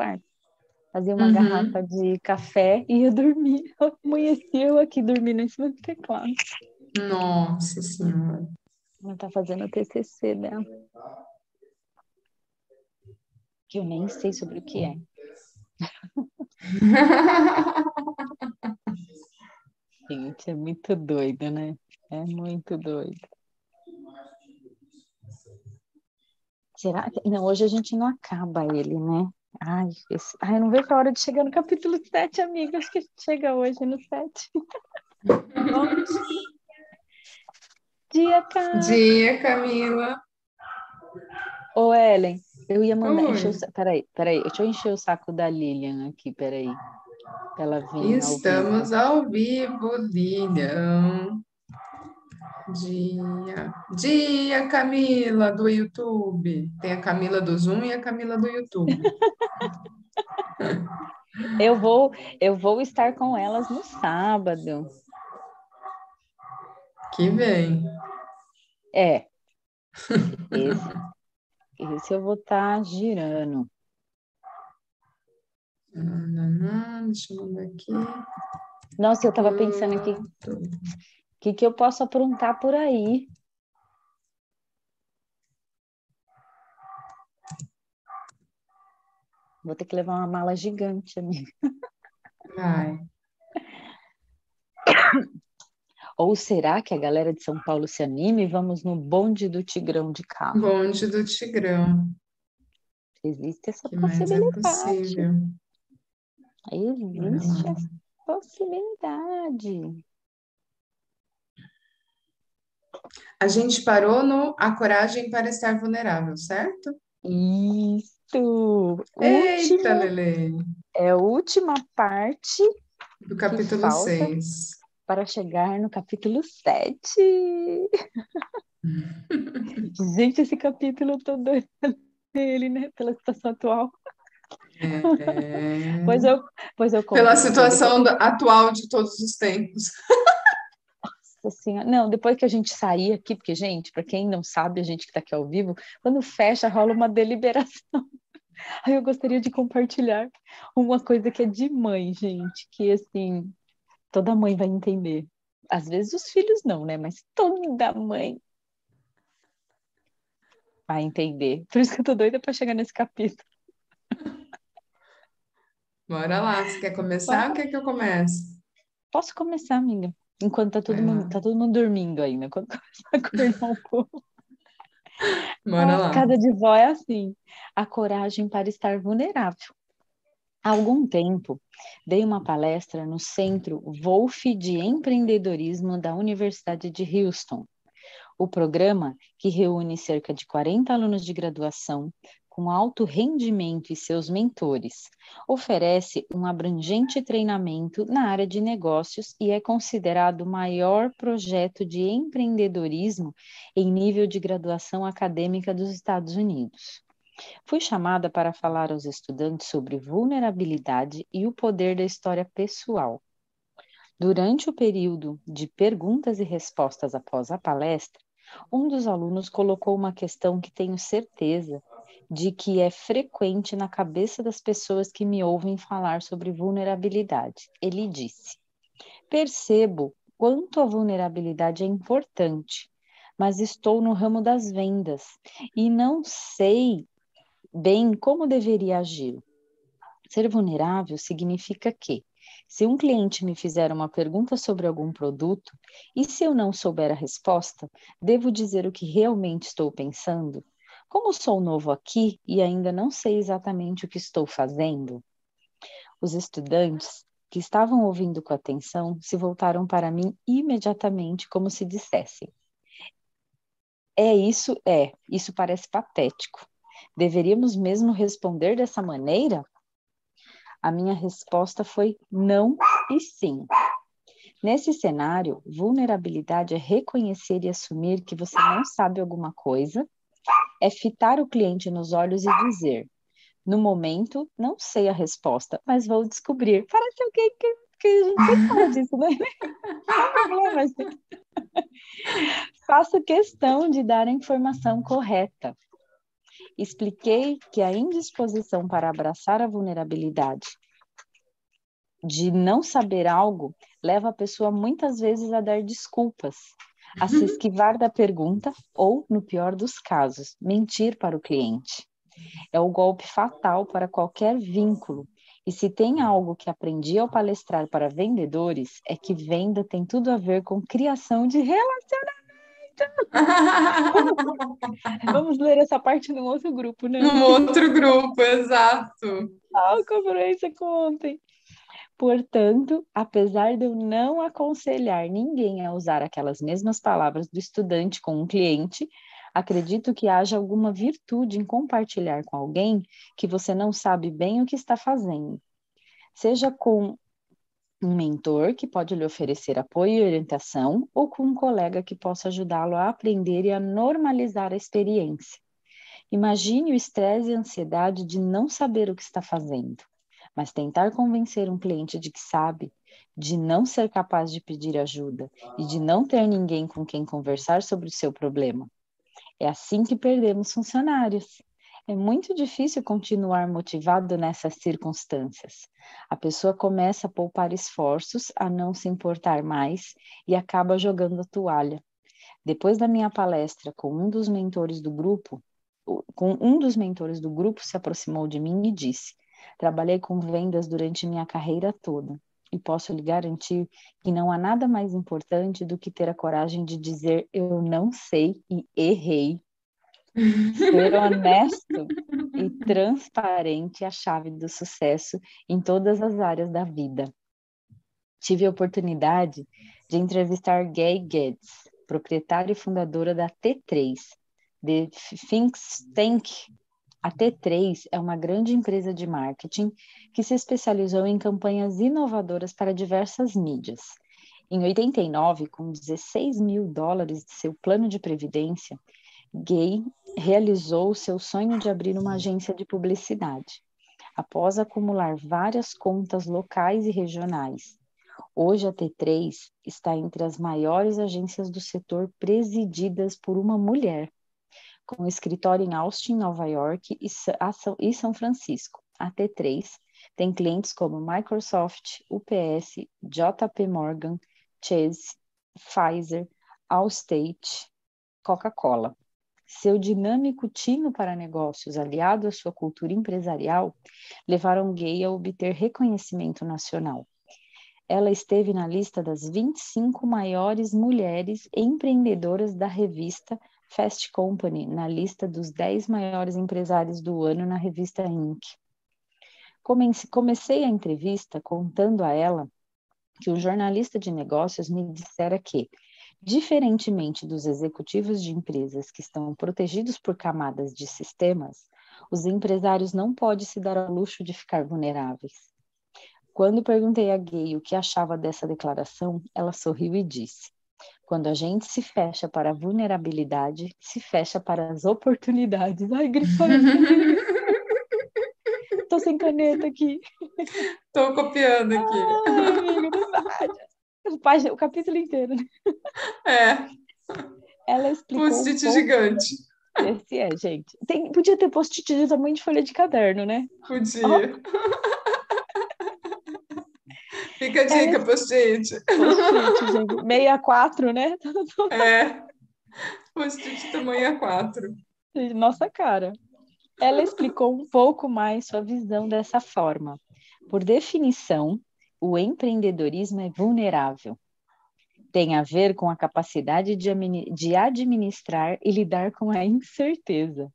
quarto. Fazia uma Uhum. garrafa de café e ia dormir. Amanhecia eu aqui dormindo em cima do teclado. Nossa Senhora. Ela tá fazendo o TCC dela. Que eu nem sei sobre o que é. Gente, é muito doido, né? É muito doido. Será que. Não, hoje a gente não acaba ele, né? Ai, esse... Ai, eu não vejo a hora de chegar no capítulo 7, amiga. Acho que a gente chega hoje no 7. Bom dia, cara. Dia, Camila. Ô, Ellen, eu ia mandar Oi. encher o... Peraí, peraí, deixa eu encher o saco da Lilian aqui, peraí. Ela vir ao vivo. Estamos ao vivo, Lilian. Dia. Dia, Camila, do YouTube. Tem a Camila do Zoom e a Camila do YouTube. Eu vou, eu vou estar com elas no sábado. Que vem. É. Esse, esse eu vou estar girando. Nananã, Deixa eu mandar aqui. Nossa, eu tava pensando aqui, que, que eu posso aprontar por aí? Vou ter que levar uma mala gigante, amiga. Vai. Ou será que a galera de São Paulo se anime e vamos no bonde do Tigrão de carro? Bonde do Tigrão. Existe essa que mais é possibilidade. possível? Bora Existe essa possibilidade. A gente parou no A Coragem para Estar Vulnerável, certo? Isso! Eita, Última, Lele! é a última parte Do capítulo falta? 6. para chegar no capítulo 7. Gente, esse capítulo eu tô doida nele, né? Pela situação atual. É. Pois eu, pois eu Pela situação atual de todos os tempos. depois, assim, não, depois que a gente sair aqui, porque, gente, para quem não sabe, a gente que tá aqui ao vivo, quando fecha, rola uma deliberação. Aí eu gostaria de compartilhar uma coisa que é de mãe, gente, que assim, toda mãe vai entender. Às vezes os filhos não, né? Mas toda mãe vai entender. Por isso que eu tô doida para chegar nesse capítulo. Bora lá, você quer começar ou quer que eu comece? Posso começar, amiga? Enquanto tá todo lá. mundo, tá todo mundo dormindo ainda, quando começar a acordar um pouco. Bora A lá. escada de vó é assim: a coragem para estar vulnerável. Há algum tempo, dei uma palestra no Centro Wolf de Empreendedorismo da Universidade de Houston. O programa, que reúne cerca de 40 alunos de graduação com alto rendimento e seus mentores, oferece um abrangente treinamento na área de negócios e é considerado o maior projeto de empreendedorismo em nível de graduação acadêmica dos Estados Unidos. Fui chamada para falar aos estudantes sobre vulnerabilidade e o poder da história pessoal. Durante o período de perguntas e respostas após a palestra, um dos alunos colocou uma questão que tenho certeza de que é frequente na cabeça das pessoas que me ouvem falar sobre vulnerabilidade. Ele disse: Percebo quanto a vulnerabilidade é importante, mas estou no ramo das vendas e não sei bem como deveria agir. Ser vulnerável significa que, se um cliente me fizer uma pergunta sobre algum produto e se eu não souber a resposta, devo dizer o que realmente estou pensando? Como sou novo aqui e ainda não sei exatamente o que estou fazendo? Os estudantes que estavam ouvindo com atenção se voltaram para mim imediatamente, como se dissessem: É isso, é, isso parece patético. Deveríamos mesmo responder dessa maneira? A minha resposta foi não e sim. Nesse cenário, vulnerabilidade é reconhecer e assumir que você não sabe alguma coisa, é fitar o cliente nos olhos e dizer: no momento, não sei a resposta, mas vou descobrir. Parece alguém que, que a gente sempre fala disso, né? Não, mas... Faço questão de dar a informação correta. Expliquei que a indisposição para abraçar a vulnerabilidade de não saber algo leva a pessoa muitas vezes a dar desculpas, a se esquivar da pergunta ou, no pior dos casos, mentir para o cliente. É o golpe fatal para qualquer vínculo. E se tem algo que aprendi ao palestrar para vendedores, é que venda tem tudo a ver com criação de relacionamento. Vamos ler essa parte num outro grupo, né? Num outro grupo, exato. Ah, conferência com ontem. Portanto, apesar de eu não aconselhar ninguém a usar aquelas mesmas palavras do estudante com um cliente, acredito que haja alguma virtude em compartilhar com alguém que você não sabe bem o que está fazendo. Seja com um mentor que pode lhe oferecer apoio e orientação, ou com um colega que possa ajudá-lo a aprender e a normalizar a experiência. Imagine o estresse e a ansiedade de não saber o que está fazendo mas tentar convencer um cliente de que sabe, de não ser capaz de pedir ajuda e de não ter ninguém com quem conversar sobre o seu problema. É assim que perdemos funcionários. É muito difícil continuar motivado nessas circunstâncias. A pessoa começa a poupar esforços, a não se importar mais e acaba jogando a toalha. Depois da minha palestra com um dos mentores do grupo, com um dos mentores do grupo se aproximou de mim e disse: Trabalhei com vendas durante minha carreira toda e posso lhe garantir que não há nada mais importante do que ter a coragem de dizer eu não sei e errei. Ser honesto e transparente é a chave do sucesso em todas as áreas da vida. Tive a oportunidade de entrevistar Gay Getz, proprietária e fundadora da T3, The Think Tank a T3 é uma grande empresa de marketing que se especializou em campanhas inovadoras para diversas mídias. Em 89, com 16 mil dólares de seu plano de previdência, Gay realizou seu sonho de abrir uma agência de publicidade. Após acumular várias contas locais e regionais, hoje a T3 está entre as maiores agências do setor presididas por uma mulher com escritório em Austin, Nova York e São Francisco. A T3 tem clientes como Microsoft, UPS, JP Morgan, Chase, Pfizer, Allstate, Coca-Cola. Seu dinâmico tino para negócios, aliado à sua cultura empresarial, levaram Gay a obter reconhecimento nacional. Ela esteve na lista das 25 maiores mulheres empreendedoras da revista Fast Company na lista dos 10 maiores empresários do ano na revista Inc. Comecei a entrevista contando a ela que o jornalista de negócios me dissera que, diferentemente dos executivos de empresas que estão protegidos por camadas de sistemas, os empresários não podem se dar ao luxo de ficar vulneráveis. Quando perguntei a Gay o que achava dessa declaração, ela sorriu e disse: quando a gente se fecha para a vulnerabilidade, se fecha para as oportunidades. Ai, grifando. Tô sem caneta aqui. Tô copiando aqui. Ai, o capítulo inteiro. É. Ela explicou. Post-it um gigante. Esse é, gente. Tem, podia ter post-it de tamanho de folha de caderno, né? Podia. Oh. Fica a dica, é, post-it. Post-it, gente. 64, né? É. Post-it tamanho A4. Nossa cara. Ela explicou um pouco mais sua visão dessa forma. Por definição, o empreendedorismo é vulnerável. Tem a ver com a capacidade de, administrar e lidar com a incerteza.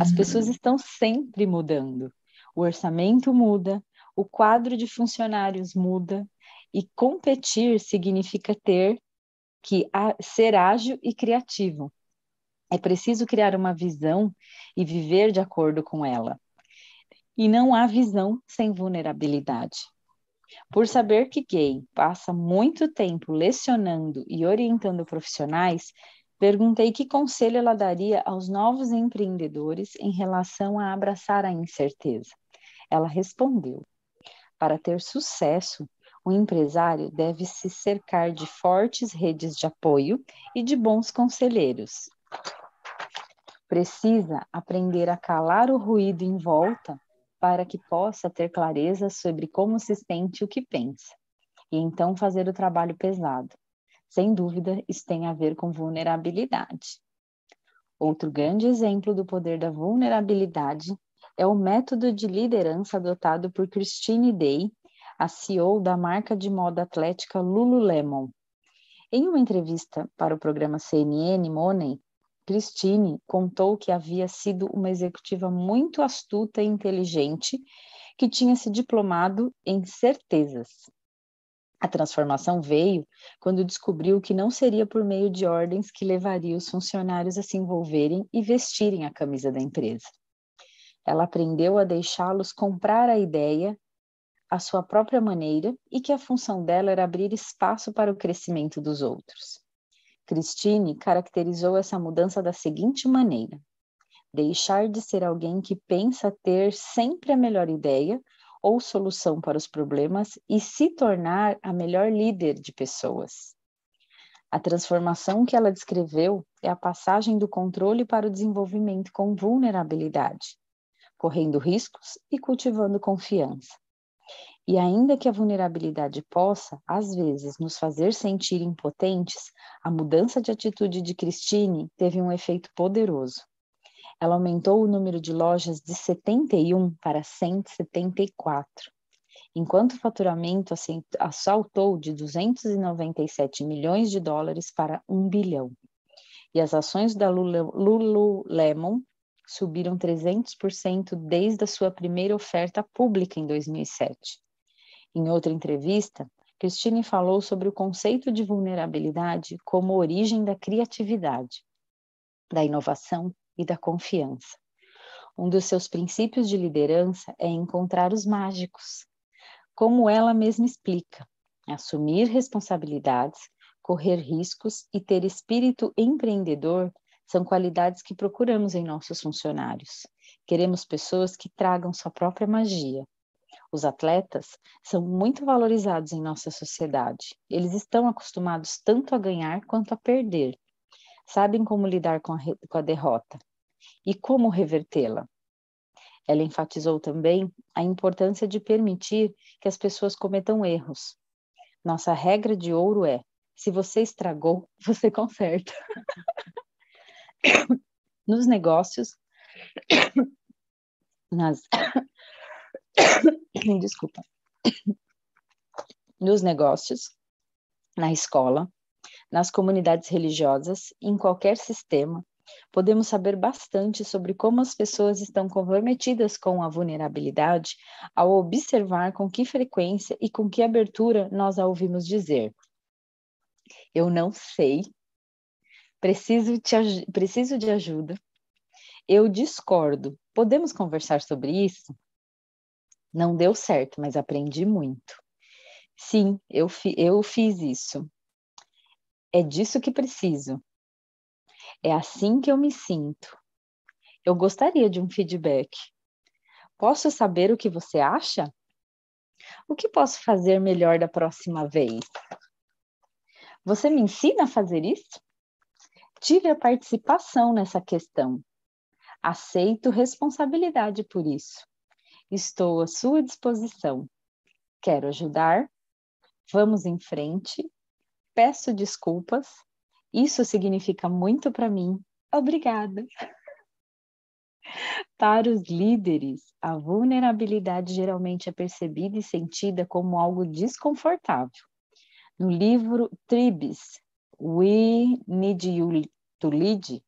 As pessoas uhum. estão sempre mudando. O orçamento muda, o quadro de funcionários muda e competir significa ter que ser ágil e criativo. É preciso criar uma visão e viver de acordo com ela. E não há visão sem vulnerabilidade. Por saber que Gay passa muito tempo lecionando e orientando profissionais, perguntei que conselho ela daria aos novos empreendedores em relação a abraçar a incerteza. Ela respondeu: para ter sucesso, o empresário deve se cercar de fortes redes de apoio e de bons conselheiros. Precisa aprender a calar o ruído em volta para que possa ter clareza sobre como se sente o que pensa, e então fazer o trabalho pesado. Sem dúvida, isso tem a ver com vulnerabilidade. Outro grande exemplo do poder da vulnerabilidade é o método de liderança adotado por Christine Day, a CEO da marca de moda atlética Lululemon. Em uma entrevista para o programa CNN Money, Christine contou que havia sido uma executiva muito astuta e inteligente que tinha se diplomado em certezas. A transformação veio quando descobriu que não seria por meio de ordens que levaria os funcionários a se envolverem e vestirem a camisa da empresa. Ela aprendeu a deixá-los comprar a ideia à sua própria maneira e que a função dela era abrir espaço para o crescimento dos outros. Christine caracterizou essa mudança da seguinte maneira: deixar de ser alguém que pensa ter sempre a melhor ideia ou solução para os problemas e se tornar a melhor líder de pessoas. A transformação que ela descreveu é a passagem do controle para o desenvolvimento com vulnerabilidade, correndo riscos e cultivando confiança. E ainda que a vulnerabilidade possa, às vezes, nos fazer sentir impotentes, a mudança de atitude de Christine teve um efeito poderoso. Ela aumentou o número de lojas de 71 para 174, enquanto o faturamento assaltou de 297 milhões de dólares para 1 bilhão. E as ações da Lululemon subiram 300% desde a sua primeira oferta pública em 2007. Em outra entrevista, Christine falou sobre o conceito de vulnerabilidade como origem da criatividade, da inovação e da confiança. Um dos seus princípios de liderança é encontrar os mágicos. Como ela mesma explica, assumir responsabilidades, correr riscos e ter espírito empreendedor são qualidades que procuramos em nossos funcionários. Queremos pessoas que tragam sua própria magia. Os atletas são muito valorizados em nossa sociedade. Eles estão acostumados tanto a ganhar quanto a perder. Sabem como lidar com a, com a derrota e como revertê-la. Ela enfatizou também a importância de permitir que as pessoas cometam erros. Nossa regra de ouro é: se você estragou, você conserta. Nos negócios, nas. Desculpa. Nos negócios, na escola, nas comunidades religiosas, em qualquer sistema, podemos saber bastante sobre como as pessoas estão comprometidas com a vulnerabilidade ao observar com que frequência e com que abertura nós a ouvimos dizer. Eu não sei Preciso, te, preciso de ajuda. Eu discordo. Podemos conversar sobre isso? Não deu certo, mas aprendi muito. Sim, eu, fi, eu fiz isso. É disso que preciso. É assim que eu me sinto. Eu gostaria de um feedback. Posso saber o que você acha? O que posso fazer melhor da próxima vez? Você me ensina a fazer isso? Tive a participação nessa questão. Aceito responsabilidade por isso. Estou à sua disposição. Quero ajudar. Vamos em frente. Peço desculpas. Isso significa muito para mim. Obrigada. Para os líderes, a vulnerabilidade geralmente é percebida e sentida como algo desconfortável. No livro Tribes, We need you to lead.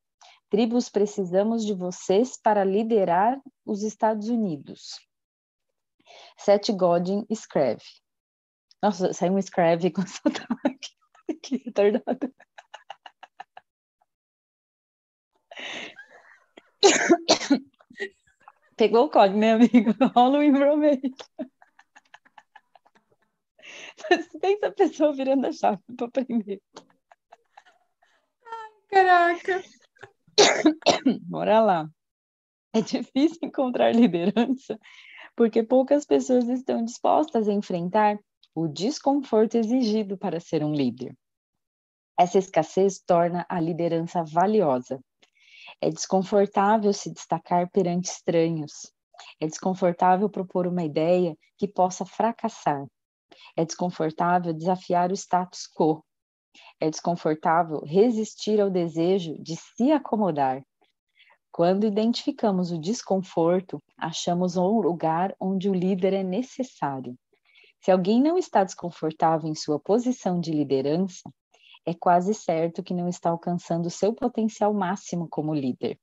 Tribos, precisamos de vocês para liderar os Estados Unidos. Seth Godin escreve. Nossa, saiu um escreve com sotaque. que retardado. Pegou o código, né, amigo? Um information. Pensa a pessoa virando a chave para aprender. Caraca! Bora lá. É difícil encontrar liderança porque poucas pessoas estão dispostas a enfrentar o desconforto exigido para ser um líder. Essa escassez torna a liderança valiosa. É desconfortável se destacar perante estranhos. É desconfortável propor uma ideia que possa fracassar. É desconfortável desafiar o status quo. É desconfortável resistir ao desejo de se acomodar. Quando identificamos o desconforto, achamos um lugar onde o líder é necessário. Se alguém não está desconfortável em sua posição de liderança, é quase certo que não está alcançando seu potencial máximo como líder.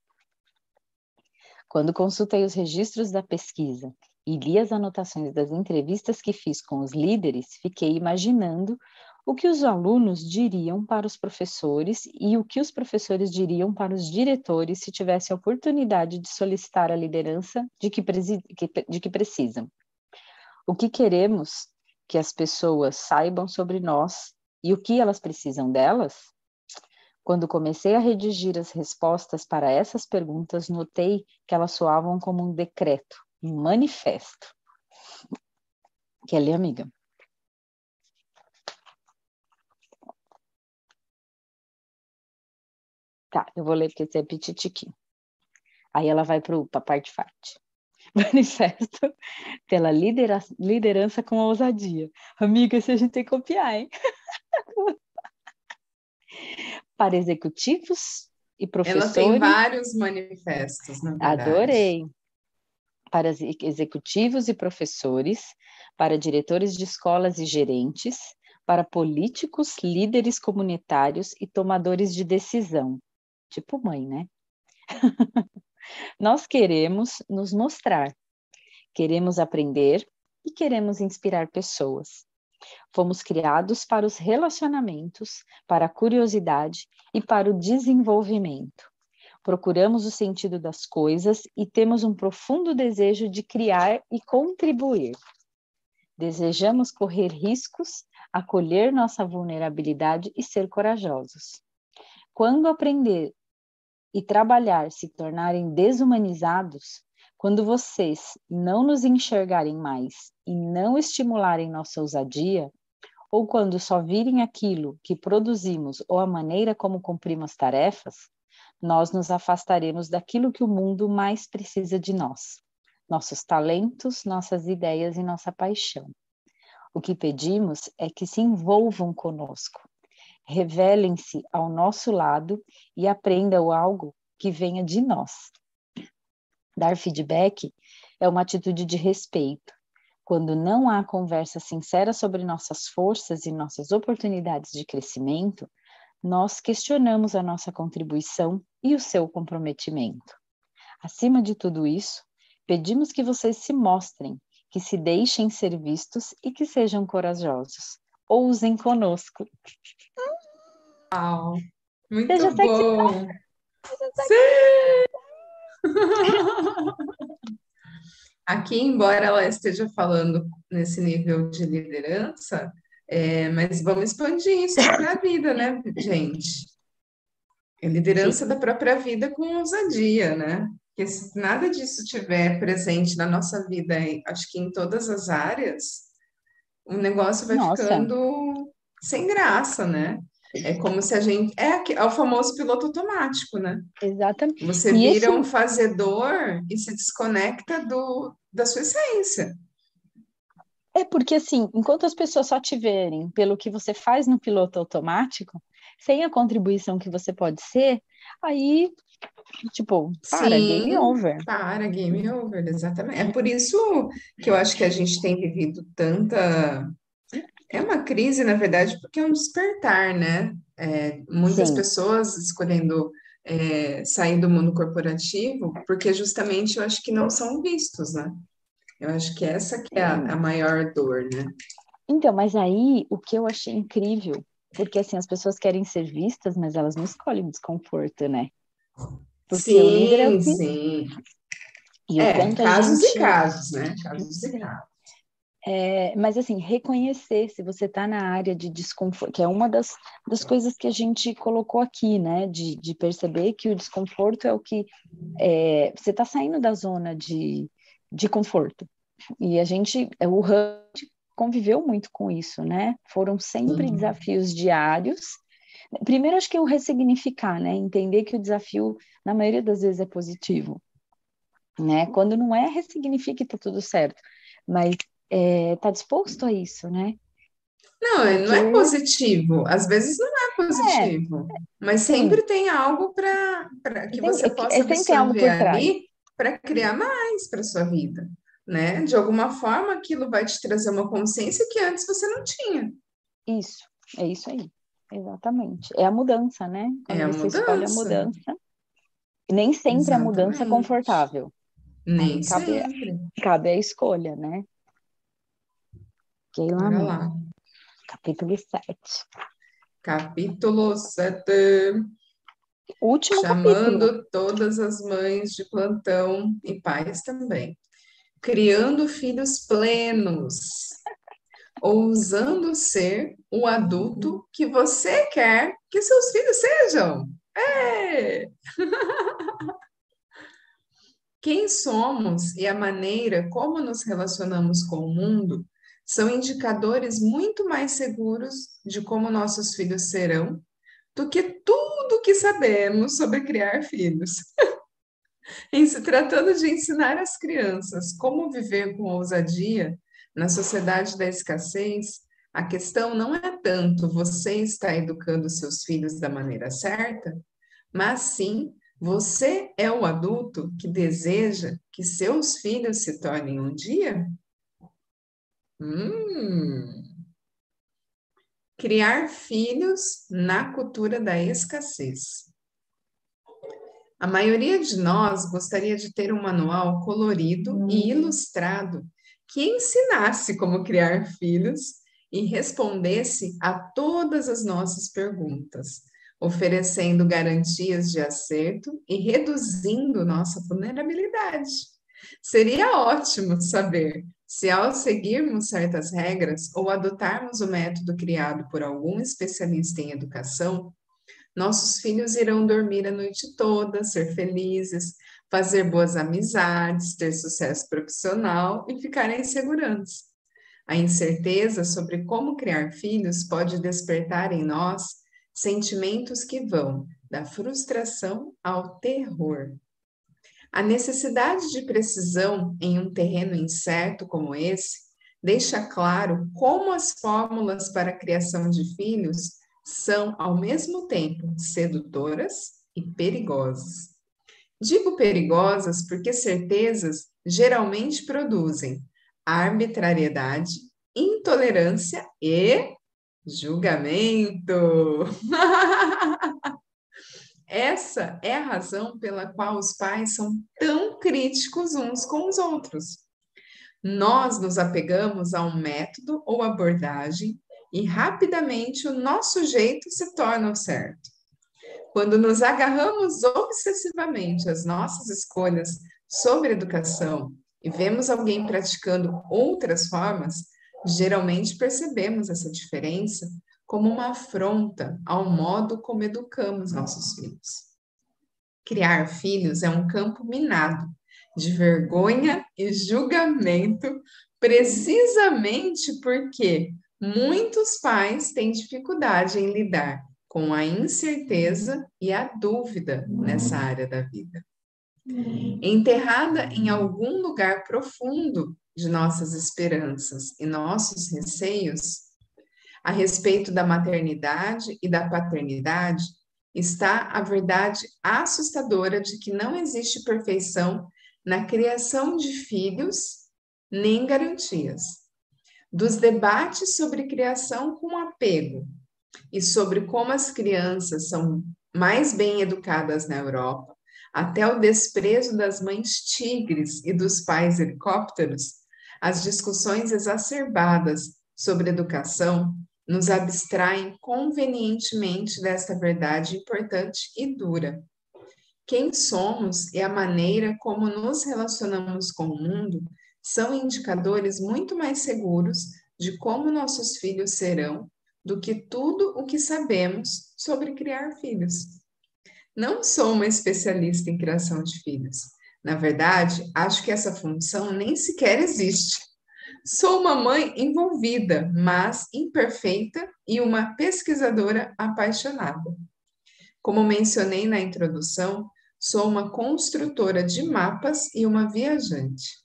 Quando consultei os registros da pesquisa e li as anotações das entrevistas que fiz com os líderes, fiquei imaginando o que os alunos diriam para os professores e o que os professores diriam para os diretores se tivessem a oportunidade de solicitar a liderança de que, de que precisam. O que queremos que as pessoas saibam sobre nós e o que elas precisam delas? Quando comecei a redigir as respostas para essas perguntas, notei que elas soavam como um decreto, um manifesto. Ler, amiga? Tá, eu vou ler porque esse é pititiquinho. Aí ela vai para a parte parte. Manifesto pela lidera liderança com ousadia. Amiga, se a gente tem que copiar, hein? para executivos e professores. Ela tem vários manifestos, na verdade. Adorei. Para executivos e professores, para diretores de escolas e gerentes, para políticos, líderes comunitários e tomadores de decisão. Tipo mãe, né? Nós queremos nos mostrar, queremos aprender e queremos inspirar pessoas. Fomos criados para os relacionamentos, para a curiosidade e para o desenvolvimento. Procuramos o sentido das coisas e temos um profundo desejo de criar e contribuir. Desejamos correr riscos, acolher nossa vulnerabilidade e ser corajosos. Quando aprender e trabalhar se tornarem desumanizados, quando vocês não nos enxergarem mais e não estimularem nossa ousadia, ou quando só virem aquilo que produzimos ou a maneira como cumprimos tarefas, nós nos afastaremos daquilo que o mundo mais precisa de nós: nossos talentos, nossas ideias e nossa paixão. O que pedimos é que se envolvam conosco, revelem-se ao nosso lado e aprendam algo que venha de nós. Dar feedback é uma atitude de respeito. Quando não há conversa sincera sobre nossas forças e nossas oportunidades de crescimento, nós questionamos a nossa contribuição e o seu comprometimento. Acima de tudo isso, pedimos que vocês se mostrem, que se deixem ser vistos e que sejam corajosos. Ousem conosco. Uau, muito Seja bom. Sim! Aqui, embora ela esteja falando nesse nível de liderança, é, mas vamos expandir isso para a vida, né, gente? É liderança Sim. da própria vida com ousadia, né? Porque se nada disso tiver presente na nossa vida, acho que em todas as áreas, o negócio vai Nossa. ficando sem graça, né? É como se a gente. É, é o famoso piloto automático, né? Exatamente. Você vira esse... um fazedor e se desconecta do, da sua essência. É porque, assim, enquanto as pessoas só te verem pelo que você faz no piloto automático, sem a contribuição que você pode ser, aí, tipo, para, Sim, game over. Para, game over, exatamente. É por isso que eu acho que a gente tem vivido tanta é uma crise, na verdade, porque é um despertar, né? É, muitas Sim. pessoas escolhendo é, sair do mundo corporativo, porque justamente eu acho que não são vistos, né? Eu acho que essa que é a, a maior dor, né? Então, mas aí o que eu achei incrível, porque assim, as pessoas querem ser vistas, mas elas não escolhem o desconforto, né? Porque sim, o líder é o que... sim. E é, casos gente... e casos, né? Casos e casos. É, mas assim, reconhecer se você está na área de desconforto, que é uma das, das coisas que a gente colocou aqui, né? De, de perceber que o desconforto é o que é, você está saindo da zona de, de conforto. E a gente, o HUD conviveu muito com isso, né? Foram sempre uhum. desafios diários Primeiro, acho que é o ressignificar, né? Entender que o desafio, na maioria das vezes, é positivo. Né? Quando não é, ressignifique tá tudo certo. Mas é, tá disposto a isso, né? Não, Porque... não é positivo. Às vezes não é positivo. É, mas sempre sim. tem algo para que você é possa é, absorver ali para criar mais para sua vida. Né? De alguma forma, aquilo vai te trazer uma consciência que antes você não tinha. Isso, é isso aí. Exatamente. É a mudança, né? Quando é a você mudança. escolhe a mudança. Nem sempre Exatamente. a mudança é confortável. Nem cabe, sempre. Cabe a escolha, né? Keila lá. Capítulo 7. Capítulo 7. Último Chamando capítulo. todas as mães de plantão e pais também. Criando filhos plenos ousando ser o adulto que você quer que seus filhos sejam. É! Quem somos e a maneira como nos relacionamos com o mundo são indicadores muito mais seguros de como nossos filhos serão do que tudo que sabemos sobre criar filhos. em se tratando de ensinar às crianças como viver com ousadia, na sociedade da escassez, a questão não é tanto você está educando seus filhos da maneira certa, mas sim você é o adulto que deseja que seus filhos se tornem um dia? Hum. Criar filhos na cultura da escassez. A maioria de nós gostaria de ter um manual colorido hum. e ilustrado que ensinasse como criar filhos e respondesse a todas as nossas perguntas, oferecendo garantias de acerto e reduzindo nossa vulnerabilidade. Seria ótimo saber se, ao seguirmos certas regras ou adotarmos o método criado por algum especialista em educação, nossos filhos irão dormir a noite toda, ser felizes, fazer boas amizades, ter sucesso profissional e ficarem segurantes. A incerteza sobre como criar filhos pode despertar em nós sentimentos que vão da frustração ao terror. A necessidade de precisão em um terreno incerto como esse deixa claro como as fórmulas para a criação de filhos são, ao mesmo tempo, sedutoras e perigosas. Digo perigosas porque certezas geralmente produzem arbitrariedade, intolerância e julgamento. Essa é a razão pela qual os pais são tão críticos uns com os outros. Nós nos apegamos a um método ou abordagem e rapidamente o nosso jeito se torna o certo. Quando nos agarramos obsessivamente às nossas escolhas sobre educação e vemos alguém praticando outras formas, geralmente percebemos essa diferença como uma afronta ao modo como educamos nossos filhos. Criar filhos é um campo minado de vergonha e julgamento, precisamente porque muitos pais têm dificuldade em lidar com a incerteza e a dúvida nessa área da vida. Enterrada em algum lugar profundo de nossas esperanças e nossos receios a respeito da maternidade e da paternidade está a verdade assustadora de que não existe perfeição na criação de filhos nem garantias. Dos debates sobre criação com apego e sobre como as crianças são mais bem educadas na Europa, até o desprezo das mães tigres e dos pais helicópteros, as discussões exacerbadas sobre educação nos abstraem convenientemente desta verdade importante e dura. Quem somos e a maneira como nos relacionamos com o mundo são indicadores muito mais seguros de como nossos filhos serão do que tudo o que sabemos sobre criar filhos. Não sou uma especialista em criação de filhos. Na verdade, acho que essa função nem sequer existe. Sou uma mãe envolvida, mas imperfeita e uma pesquisadora apaixonada. Como mencionei na introdução, sou uma construtora de mapas e uma viajante.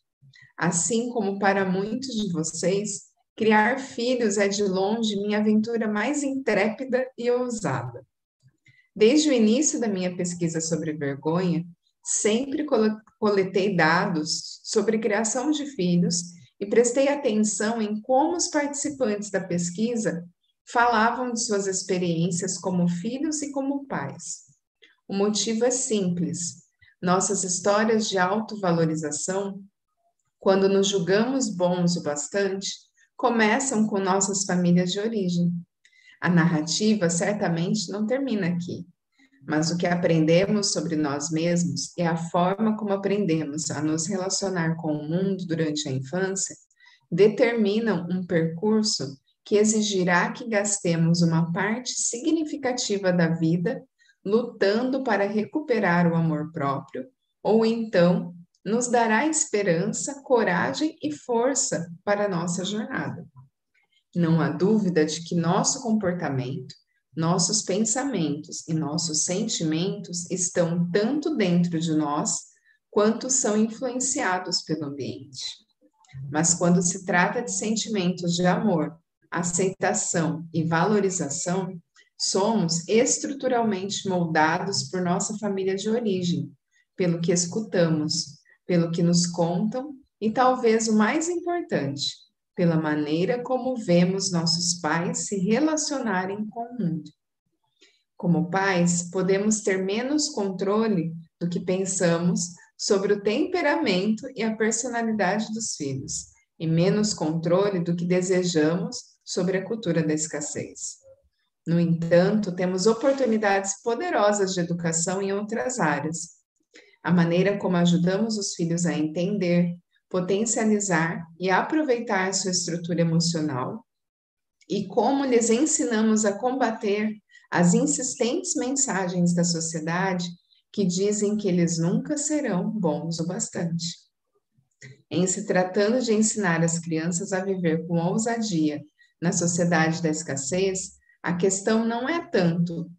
Assim como para muitos de vocês, criar filhos é de longe minha aventura mais intrépida e ousada. Desde o início da minha pesquisa sobre vergonha, sempre coletei dados sobre criação de filhos e prestei atenção em como os participantes da pesquisa falavam de suas experiências como filhos e como pais. O motivo é simples. Nossas histórias de autovalorização, quando nos julgamos bons o bastante, começam com nossas famílias de origem. A narrativa certamente não termina aqui, mas o que aprendemos sobre nós mesmos e a forma como aprendemos a nos relacionar com o mundo durante a infância determinam um percurso que exigirá que gastemos uma parte significativa da vida lutando para recuperar o amor próprio, ou então nos dará esperança, coragem e força para nossa jornada. Não há dúvida de que nosso comportamento, nossos pensamentos e nossos sentimentos estão tanto dentro de nós quanto são influenciados pelo ambiente. Mas quando se trata de sentimentos de amor, aceitação e valorização, somos estruturalmente moldados por nossa família de origem, pelo que escutamos, pelo que nos contam e talvez o mais importante, pela maneira como vemos nossos pais se relacionarem com o mundo. Como pais, podemos ter menos controle do que pensamos sobre o temperamento e a personalidade dos filhos, e menos controle do que desejamos sobre a cultura da escassez. No entanto, temos oportunidades poderosas de educação em outras áreas. A maneira como ajudamos os filhos a entender, potencializar e aproveitar sua estrutura emocional e como lhes ensinamos a combater as insistentes mensagens da sociedade que dizem que eles nunca serão bons o bastante. Em se tratando de ensinar as crianças a viver com ousadia na sociedade da escassez, a questão não é tanto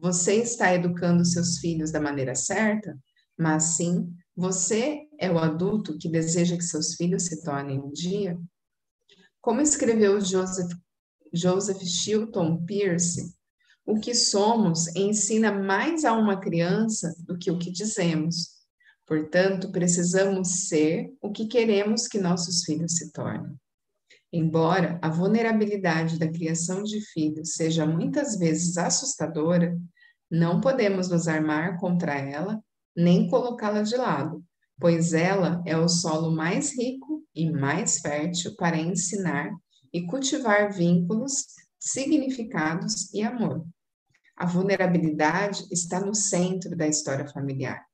você está educando seus filhos da maneira certa, mas sim você é o adulto que deseja que seus filhos se tornem um dia. Como escreveu Joseph, Joseph Chilton Pierce, o que somos ensina mais a uma criança do que o que dizemos. Portanto, precisamos ser o que queremos que nossos filhos se tornem. Embora a vulnerabilidade da criação de filhos seja muitas vezes assustadora, não podemos nos armar contra ela nem colocá-la de lado, pois ela é o solo mais rico e mais fértil para ensinar e cultivar vínculos, significados e amor. A vulnerabilidade está no centro da história familiar.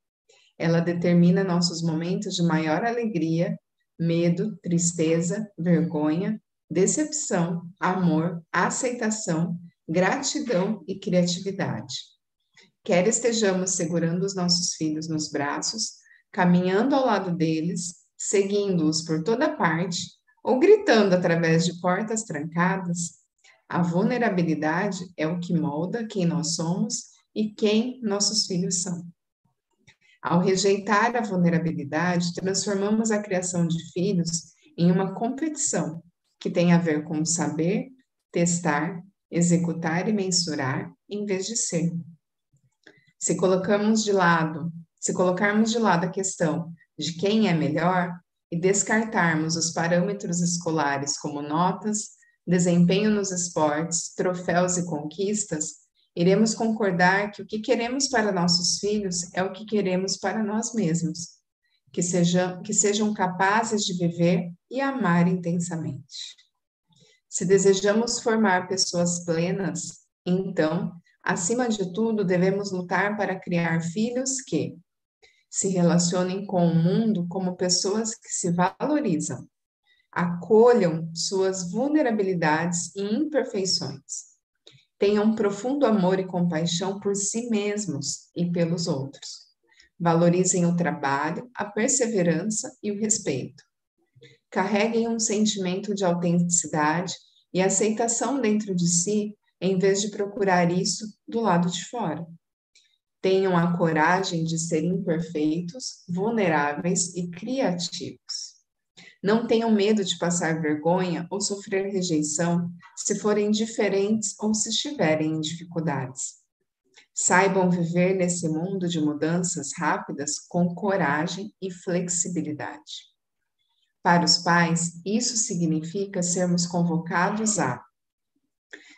Ela determina nossos momentos de maior alegria medo, tristeza, vergonha, decepção, amor, aceitação, gratidão e criatividade. Quer estejamos segurando os nossos filhos nos braços, caminhando ao lado deles, seguindo-os por toda parte, ou gritando através de portas trancadas, a vulnerabilidade é o que molda quem nós somos e quem nossos filhos são. Ao rejeitar a vulnerabilidade, transformamos a criação de filhos em uma competição que tem a ver com saber, testar, executar e mensurar, em vez de ser. Se colocamos de lado, se colocarmos de lado a questão de quem é melhor e descartarmos os parâmetros escolares como notas, desempenho nos esportes, troféus e conquistas, iremos concordar que o que queremos para nossos filhos é o que queremos para nós mesmos, que sejam, que sejam capazes de viver e amar intensamente. Se desejamos formar pessoas plenas, então, acima de tudo, devemos lutar para criar filhos que se relacionem com o mundo como pessoas que se valorizam, acolham suas vulnerabilidades e imperfeições tenham profundo amor e compaixão por si mesmos e pelos outros. Valorizem o trabalho, a perseverança e o respeito. carreguem um sentimento de autenticidade e aceitação dentro de si, em vez de procurar isso do lado de fora. Tenham a coragem de ser imperfeitos, vulneráveis e criativos. Não tenham medo de passar vergonha ou sofrer rejeição se forem diferentes ou se estiverem em dificuldades. Saibam viver nesse mundo de mudanças rápidas com coragem e flexibilidade. Para os pais, isso significa sermos convocados a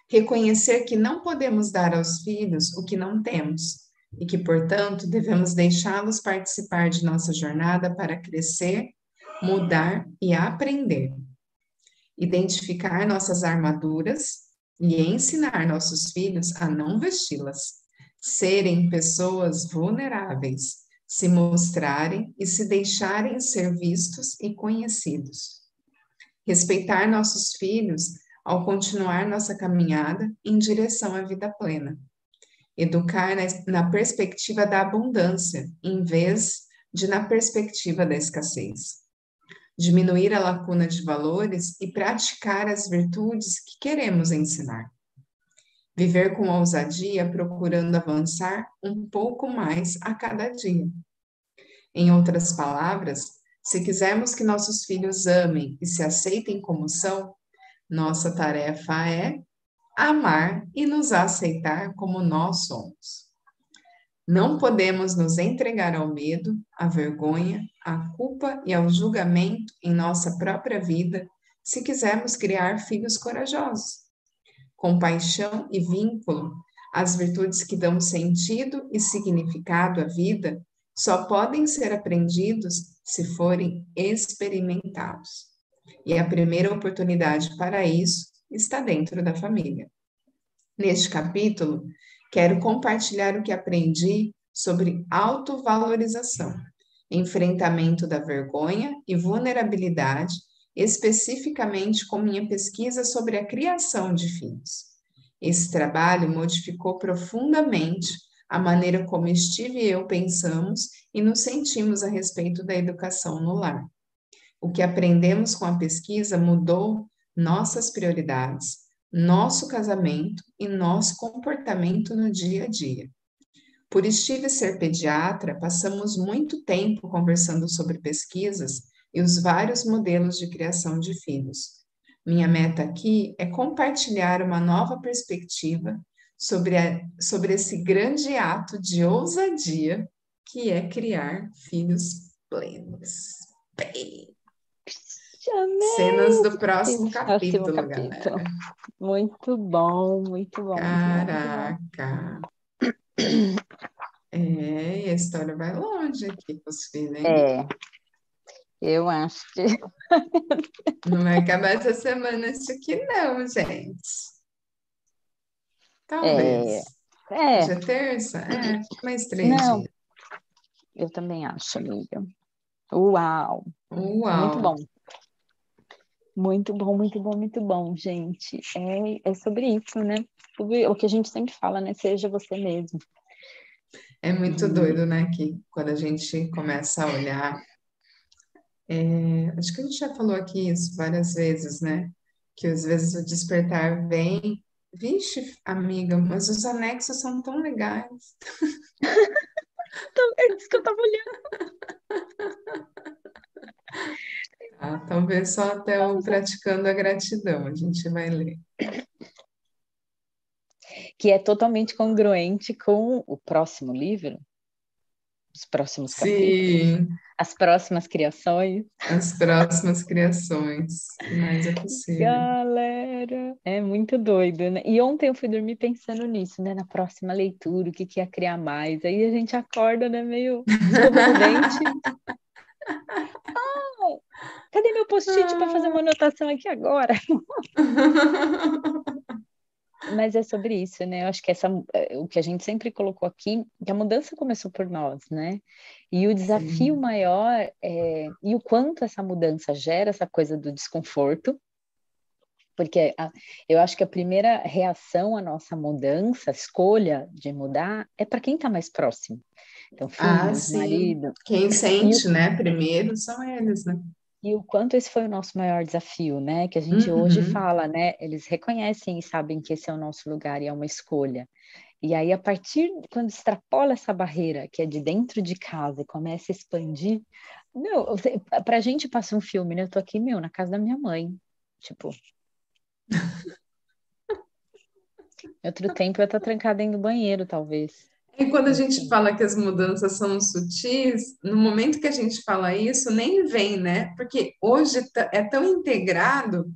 reconhecer que não podemos dar aos filhos o que não temos e que, portanto, devemos deixá-los participar de nossa jornada para crescer mudar e aprender. Identificar nossas armaduras e ensinar nossos filhos a não vesti-las. Serem pessoas vulneráveis, se mostrarem e se deixarem ser vistos e conhecidos. Respeitar nossos filhos ao continuar nossa caminhada em direção à vida plena. Educar na, perspectiva da abundância, em vez de na perspectiva da escassez diminuir a lacuna de valores e praticar as virtudes que queremos ensinar. Viver com ousadia, procurando avançar um pouco mais a cada dia. Em outras palavras, se quisermos que nossos filhos amem e se aceitem como são, nossa tarefa é amar e nos aceitar como nós somos. Não podemos nos entregar ao medo, à vergonha, à culpa e ao julgamento em nossa própria vida se quisermos criar filhos corajosos. Compaixão e vínculo, as virtudes que dão sentido e significado à vida, só podem ser aprendidos se forem experimentados. E a primeira oportunidade para isso está dentro da família. Neste capítulo, Quero compartilhar o que aprendi sobre autovalorização, enfrentamento da vergonha e vulnerabilidade, especificamente com minha pesquisa sobre a criação de filhos. Esse trabalho modificou profundamente a maneira como Steve e eu pensamos e nos sentimos a respeito da educação no lar. O que aprendemos com a pesquisa mudou nossas prioridades, nosso casamento e nosso comportamento no dia a dia. Por Steve ser pediatra, passamos muito tempo conversando sobre pesquisas e os vários modelos de criação de filhos. Minha meta aqui é compartilhar uma nova perspectiva sobre, a, sobre esse grande ato de ousadia que é criar filhos plenos. Bem. Cenas do próximo capítulo, próximo capítulo, galera. Muito bom, muito bom. Caraca. É, a história vai longe aqui com os filhos, hein? É. Eu acho que. Não vai acabar essa semana isso aqui, não, gente. Talvez. É. é. Hoje é terça? É, mais três não. dias. Eu também acho, amiga. Uau! Uau! Muito bom. Muito bom, muito bom, muito bom, gente. É, é sobre isso, né? O que a gente sempre fala, né? Seja você mesmo. É muito doido, né? Que quando a gente começa a olhar. É, acho que a gente já falou aqui isso várias vezes, né? Que às vezes o despertar vem. Vixe, amiga, mas os anexos são tão legais. é isso que eu tava olhando. Ah, talvez só até o Praticando a Gratidão, a gente vai ler. Que é totalmente congruente com o próximo livro, os próximos Sim. capítulos, as próximas criações. As próximas criações, mas é possível. Galera, é muito doido, né? E ontem eu fui dormir pensando nisso, né? Na próxima leitura, o que, que ia criar mais. Aí a gente acorda, né? Meio dente. Cadê meu post-it para fazer uma anotação aqui agora? Mas é sobre isso, né? Eu acho que essa, é, o que a gente sempre colocou aqui, que a mudança começou por nós, né? E o desafio Sim. maior é e o quanto essa mudança gera essa coisa do desconforto, porque a, eu acho que a primeira reação à nossa mudança, a escolha de mudar, é para quem está mais próximo. Então, filho, ah, marido. Quem sente, né? Primeiro são eles, né? E o quanto esse foi o nosso maior desafio, né? Que a gente uhum. hoje fala, né? Eles reconhecem e sabem que esse é o nosso lugar e é uma escolha. E aí, a partir quando extrapola essa barreira, que é de dentro de casa e começa a expandir, meu, pra gente passa um filme, né? Eu tô aqui, meu, na casa da minha mãe. Tipo. Outro tempo eu tô trancada dentro do banheiro, talvez. E quando a gente fala que as mudanças são sutis, no momento que a gente fala isso, nem vem, né? Porque hoje é tão integrado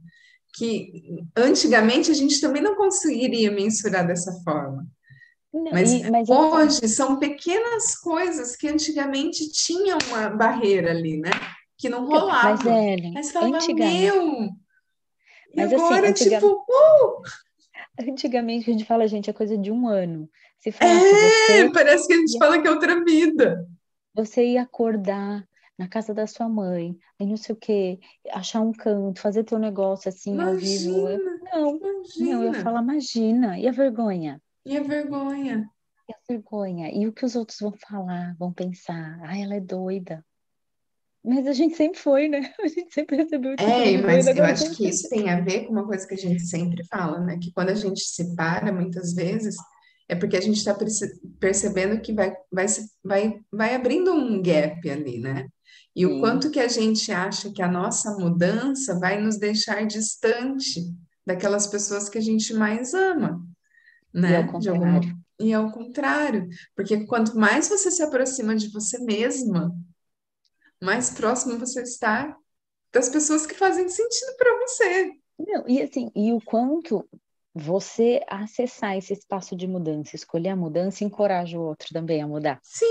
que antigamente a gente também não conseguiria mensurar dessa forma. Mas, e, mas hoje eu... são pequenas coisas que antigamente tinham uma barreira ali, né? Que não rolava. Mas, Ellen, mas falava, antigamente... meu... Mas, e assim, agora, assim, antiga... tipo, uh! Antigamente a gente fala, gente, é coisa de um ano. Se fala, é, você... parece que a gente ia... fala que é outra vida. Você ia acordar na casa da sua mãe, aí não sei o quê, achar um canto, fazer teu negócio assim imagina, ao vivo. Eu, não, imagina. não, eu falar, imagina, e a vergonha? E a vergonha? E a vergonha? E o que os outros vão falar, vão pensar? Ah, ela é doida. Mas a gente sempre foi, né? A gente sempre recebeu tipo É, mas eu acho que isso tem a ver com uma coisa que a gente sempre fala, né? Que quando a gente se para, muitas vezes, é porque a gente está percebendo que vai, vai, vai, vai abrindo um gap ali, né? E Sim. o quanto que a gente acha que a nossa mudança vai nos deixar distante daquelas pessoas que a gente mais ama né? E ao contrário. Alguma... E ao contrário, porque quanto mais você se aproxima de você mesma, mais próximo você está das pessoas que fazem sentido para você. Não, e assim, e o quanto você acessar esse espaço de mudança, escolher a mudança, encoraja o outro também a mudar. Sim,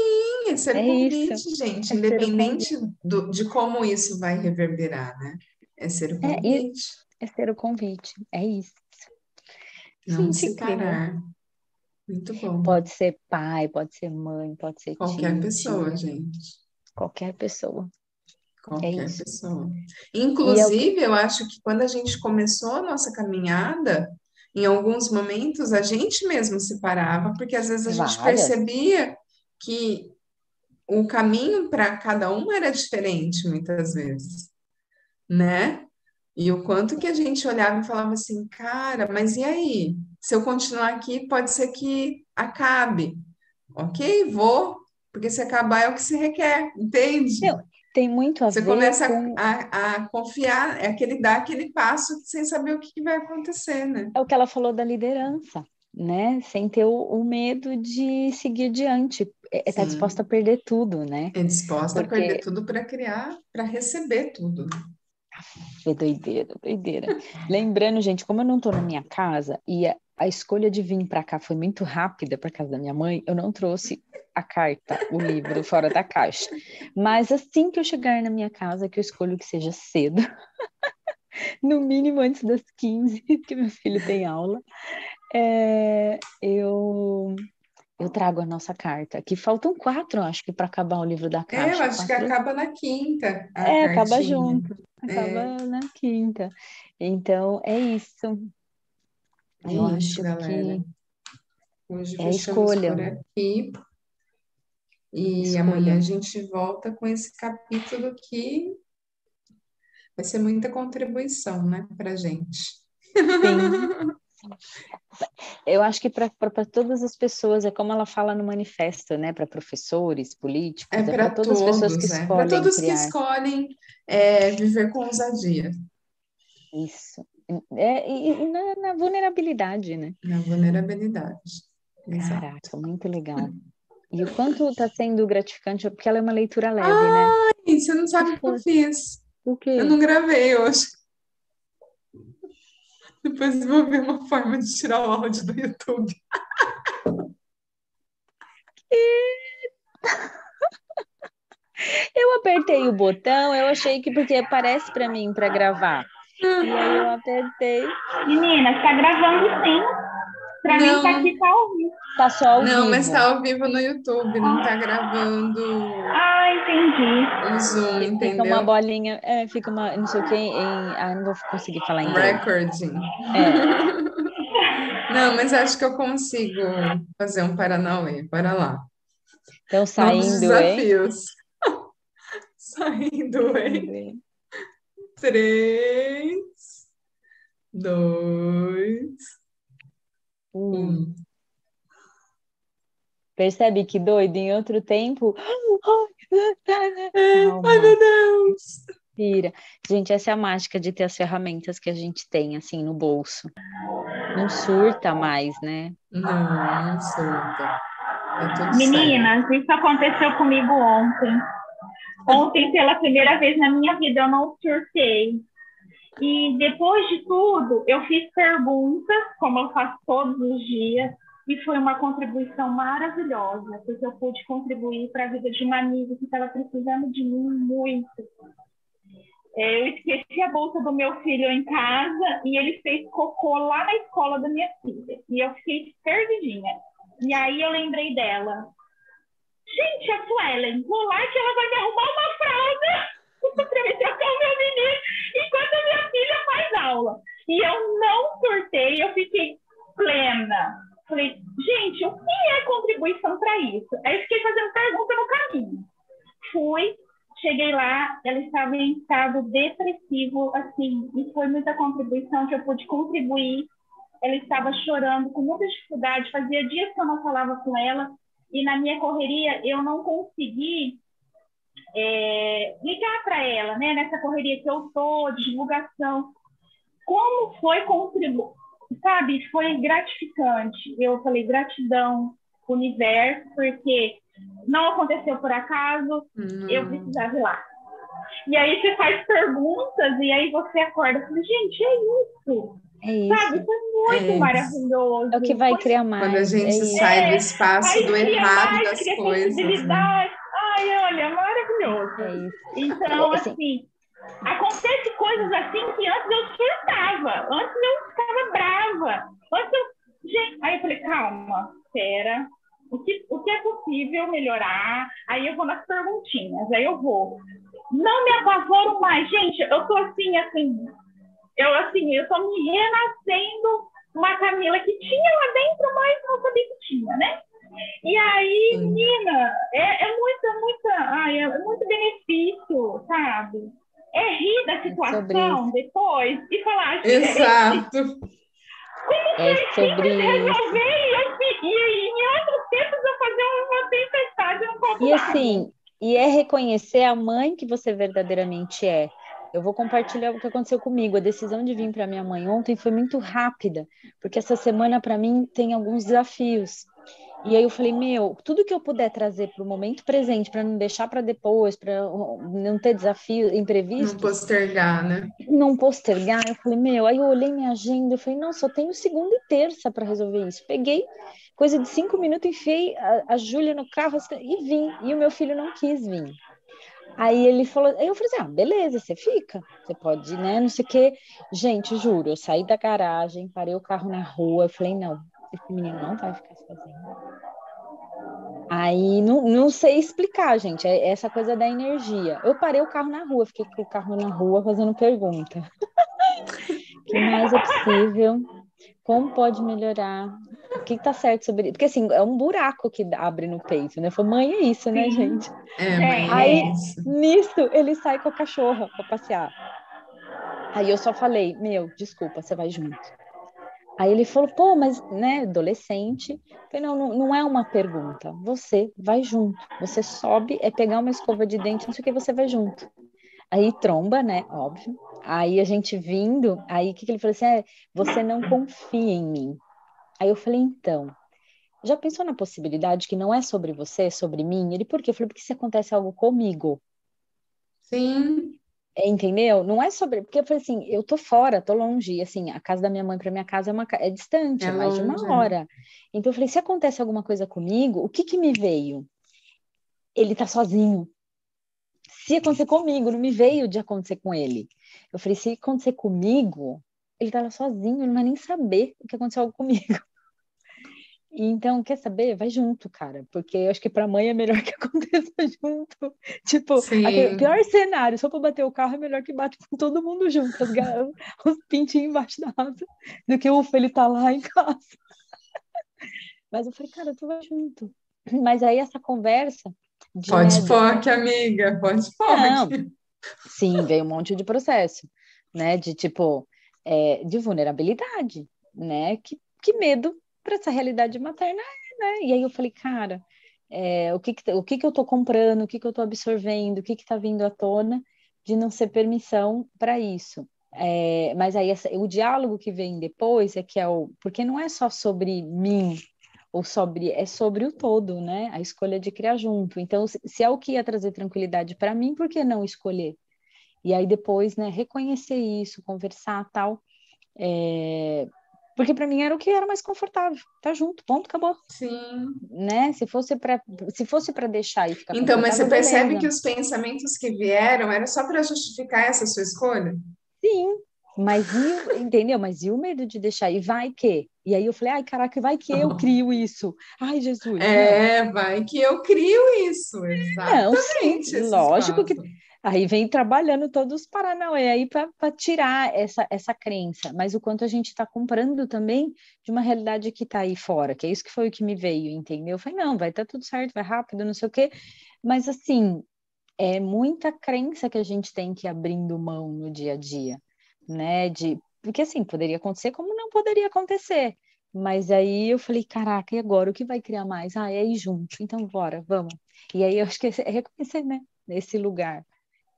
é, é convite, isso. gente, é independente do, de como isso vai reverberar, né? É ser o convite. É, é ser o convite, é isso. Não se parar. Muito bom. Pode ser pai, pode ser mãe, pode ser Qualquer tia, pessoa, tia. gente. Qualquer pessoa. Qualquer é pessoa. Inclusive, eu... eu acho que quando a gente começou a nossa caminhada, em alguns momentos a gente mesmo se parava, porque às vezes a Várias. gente percebia que o caminho para cada um era diferente, muitas vezes, né? E o quanto que a gente olhava e falava assim, cara, mas e aí? Se eu continuar aqui, pode ser que acabe. Ok, vou, porque se acabar é o que se requer, entende? Não, tem muito a Você ver começa com... a, a, confiar, é aquele dar aquele passo sem saber o que, vai acontecer, né? É o que ela falou da liderança, né? Sem ter o, o medo de seguir adiante. Está é, é disposta a perder tudo, né? É disposta Porque... a perder tudo para criar, para receber tudo. É doideira, doideira. Lembrando, gente, como eu não estou na minha casa e a, escolha de vir para cá foi muito rápida para casa da minha mãe, eu não trouxe a carta, o livro fora da caixa. Mas assim que eu chegar na minha casa, que eu escolho que seja cedo, no mínimo antes das 15, que meu filho tem aula, é, eu eu trago a nossa carta, que faltam quatro, acho que, para acabar o livro da caixa. É, eu acho quatro... que acaba na quinta. É, cartinha. acaba junto, acaba é. na quinta. Então, é isso. É eu isso, acho galera. que Hoje é a escolha. por aqui. E escolha. amanhã a gente volta com esse capítulo que vai ser muita contribuição, né, para gente. Sim. Eu acho que para todas as pessoas, é como ela fala no manifesto, né? Para professores, políticos, é, é para todas as pessoas que é. escolhem. Para todos criar. que escolhem é, viver com ousadia. Isso. É, e, e na, na, vulnerabilidade, né? Na vulnerabilidade. Caraca, Exato. muito legal. E o quanto está sendo gratificante, porque ela é uma leitura leve, né? Ai, você não sabe o que eu fiz. O quê? Eu não gravei hoje. Depois vou ver uma forma de tirar o áudio do YouTube. Eu apertei o botão, eu achei que porque aparece para mim para gravar. E aí eu apertei. Menina, está gravando sim. Para mim tá aqui tá ao vivo. Tá só ao não, vivo. Não, mas tá ao vivo no YouTube, não tá gravando. Ah, entendi. O Zoom, entendeu? Fica uma bolinha, é, fica uma, não sei o que, em, ah, não vou conseguir falar em Recording. É. Não, mas acho que eu consigo fazer um Paranauê. Para lá. Então, saindo, desafios. saindo, hein? Três, dois, um. Percebe que doido? Em outro tempo. Ai, meu Deus! Respira. Gente, essa é a mágica de ter as ferramentas que a gente tem, assim, no bolso. Não surta mais, né? Não, não surta. É Meninas, certo. isso aconteceu comigo ontem. Ontem, pela primeira vez na minha vida, eu não surtei. E depois de tudo, eu fiz perguntas, como eu faço todos os dias, e foi uma contribuição maravilhosa, porque eu pude contribuir para a vida de uma amiga que estava precisando de mim muito. É, eu esqueci a bolsa do meu filho em casa e ele fez cocô lá na escola da minha filha. E eu fiquei perdidinha. E aí eu lembrei dela. Gente, a Suelen, vou lá que ela vai me arrumar uma fralda para me trocar o meu menino enquanto a minha filha faz aula. E eu não surtei, eu fiquei plena. Falei, gente, o que é contribuição para isso? Aí fiquei fazendo pergunta no caminho. Fui, cheguei lá, ela estava em estado depressivo, assim, e foi muita contribuição que eu pude contribuir. Ela estava chorando com muita dificuldade, fazia dias que eu não falava com ela, e na minha correria eu não consegui é, ligar para ela, né, nessa correria que eu tô, de divulgação. Como foi contribuir? Sabe, foi gratificante. Eu falei gratidão, universo, porque não aconteceu por acaso, hum. eu precisava ir lá. E aí você faz perguntas e aí você acorda e fala, gente, é isso. É isso. Sabe, foi muito é maravilhoso. É o que vai criar mais. Quando a gente é sai do espaço do errado mais, das coisas. Né? Ai, olha, maravilhoso. É isso. Então, assim, assim, acontece coisas assim que antes eu surtava, antes eu ficava brava. Antes eu. Gente, aí eu falei, calma, espera, o que, o que é possível melhorar, aí eu vou nas perguntinhas, aí eu vou. Não me apavoro mais, gente, eu tô assim, assim, eu assim, eu tô me renascendo uma Camila que tinha lá dentro, mas não sabia que tinha, né? E aí, menina, é, é muita, muita, ai, é muito benefício, sabe? É rir da é situação é depois e falar. Exato. Como é sobre resolver e, e, e em outros tempos eu fazer uma tempestade no copo E assim, e é reconhecer a mãe que você verdadeiramente é. Eu vou compartilhar o que aconteceu comigo. A decisão de vir para minha mãe ontem foi muito rápida, porque essa semana para mim tem alguns desafios. E aí eu falei, meu, tudo que eu puder trazer para o momento presente, para não deixar para depois, para não ter desafio imprevisto. Não postergar, né? Não postergar. Eu falei, meu, aí eu olhei minha agenda, eu falei, não, só tenho segunda e terça para resolver isso. Peguei coisa de cinco minutos, enfiei a, a Júlia no carro e vim. E o meu filho não quis vir. Aí ele falou, aí eu falei assim, ah, beleza, você fica, você pode, né, não sei o quê. Gente, juro, eu saí da garagem, parei o carro na rua, eu falei, não, esse menino não vai ficar sozinho. Aí não, não sei explicar, gente. É essa coisa da energia. Eu parei o carro na rua, fiquei com o carro na rua fazendo pergunta. Que mais é possível? Como pode melhorar? O que está certo sobre isso? Porque assim, é um buraco que abre no peito, né? Foi mãe é isso, né, gente? É, mãe, Aí, é isso. nisso, ele sai com a cachorra para passear. Aí eu só falei, meu, desculpa, você vai junto. Aí ele falou, pô, mas, né, adolescente. falei, não, não, não é uma pergunta. Você vai junto. Você sobe, é pegar uma escova de dente, não sei o que, você vai junto. Aí tromba, né, óbvio. Aí a gente vindo, aí o que, que ele falou assim, é, você não confia em mim. Aí eu falei, então, já pensou na possibilidade que não é sobre você, é sobre mim? Ele, por quê? Eu falei, porque se acontece algo comigo. Sim. Entendeu? Não é sobre. Porque eu falei assim, eu tô fora, tô longe. assim, a casa da minha mãe para minha casa é, uma, é distante, é, é mais longe, de uma hora. Então eu falei, se acontece alguma coisa comigo, o que que me veio? Ele tá sozinho. Se acontecer comigo, não me veio de acontecer com ele. Eu falei, se acontecer comigo, ele tava sozinho, ele não vai nem saber o que aconteceu algo comigo. Então, quer saber? Vai junto, cara, porque eu acho que para mãe é melhor que aconteça junto. Tipo, pior cenário, só para bater o carro é melhor que bate com todo mundo junto, os, os pintinhos embaixo da asa, do que ufa, ele tá lá em casa. Mas eu falei, cara, tu vai junto. Mas aí essa conversa. Pode médico, amiga, pode. Não, Sim, veio um monte de processo, né? De tipo, é, de vulnerabilidade, né? Que, que medo para essa realidade materna é, né? E aí eu falei, cara, é, o, que, que, o que, que eu estou comprando, o que, que eu estou absorvendo, o que está vindo à tona de não ser permissão para isso. É, mas aí essa, o diálogo que vem depois é que é o porque não é só sobre mim ou sobre é sobre o todo, né? A escolha de criar junto. Então, se, é o que ia trazer tranquilidade para mim, por que não escolher? E aí depois, né, reconhecer isso, conversar tal, é, porque para mim era o que era mais confortável, tá junto, ponto, acabou. Sim. Né? Se fosse para se fosse para deixar e ficar Então, mas você percebe beleza. que os pensamentos que vieram era só para justificar essa sua escolha? Sim. Mas e, entendeu? Mas e o medo de deixar? E vai que? E aí eu falei, ai, caraca, vai que eu crio isso. Ai, Jesus. É, não. vai que eu crio isso. Exatamente. Não, sim, lógico que Aí vem trabalhando todos os Paranauê aí para tirar essa, essa crença, mas o quanto a gente está comprando também de uma realidade que está aí fora, que é isso que foi o que me veio, entendeu? Eu falei, não, vai estar tá tudo certo, vai rápido, não sei o quê, mas assim, é muita crença que a gente tem que ir abrindo mão no dia a dia, né? De, porque assim, poderia acontecer como não poderia acontecer. Mas aí eu falei, caraca, e agora? O que vai criar mais? Ah, é ir junto, então bora, vamos. E aí eu acho que é reconhecer, né? Nesse lugar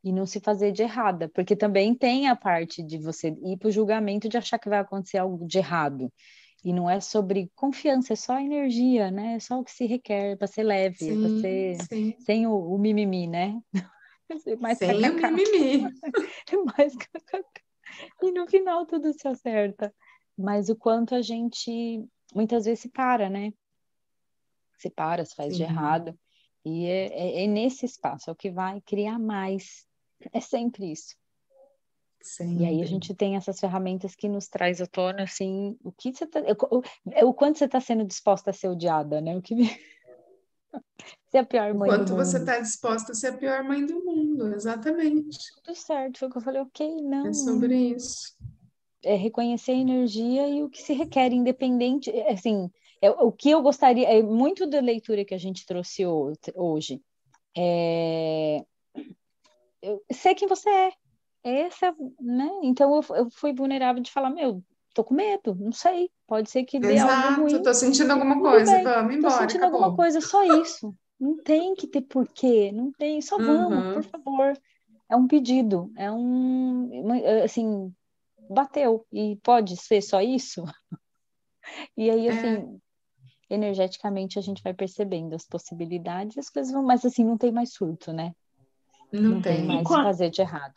e não se fazer de errada, porque também tem a parte de você ir para o julgamento de achar que vai acontecer algo de errado. E não é sobre confiança, é só energia, né? É só o que se requer para ser leve, para ser sim. sem o, o, mimimi, né? mais sem o mimimi. mais E no final tudo se acerta. Mas o quanto a gente muitas vezes se para, né? Se para, se faz de errado. E é, é, é, nesse espaço, é o que vai criar mais é sempre isso. Sempre. E aí a gente tem essas ferramentas que nos traz à tona, assim, o que você tá, o, o quanto você está sendo disposta a ser odiada, né? O que ser a pior mãe Quanto você está disposta a ser a pior mãe do mundo, exatamente. Tudo certo, foi o que eu falei, ok, não. É sobre isso. É reconhecer a energia e o que se requer, independente, é, assim, é, o que eu gostaria, é muito da leitura que a gente trouxe hoje, é, eu sei quem você é. Essa, né? Então eu, eu fui vulnerável de falar, meu, tô com medo, não sei. Pode ser que dê Exato, algo ruim. tô sentindo alguma coisa, bem, vamos embora. Tô sentindo acabou. alguma coisa, só isso. Não tem que ter porquê, não tem, só vamos, uhum. por favor. É um pedido, é um, assim, bateu e pode ser só isso. E aí, é. assim, é. energeticamente a gente vai percebendo as possibilidades, as coisas vão, mas assim, não tem mais surto, né? Não, não tem. tem mais quanto, fazer de errado.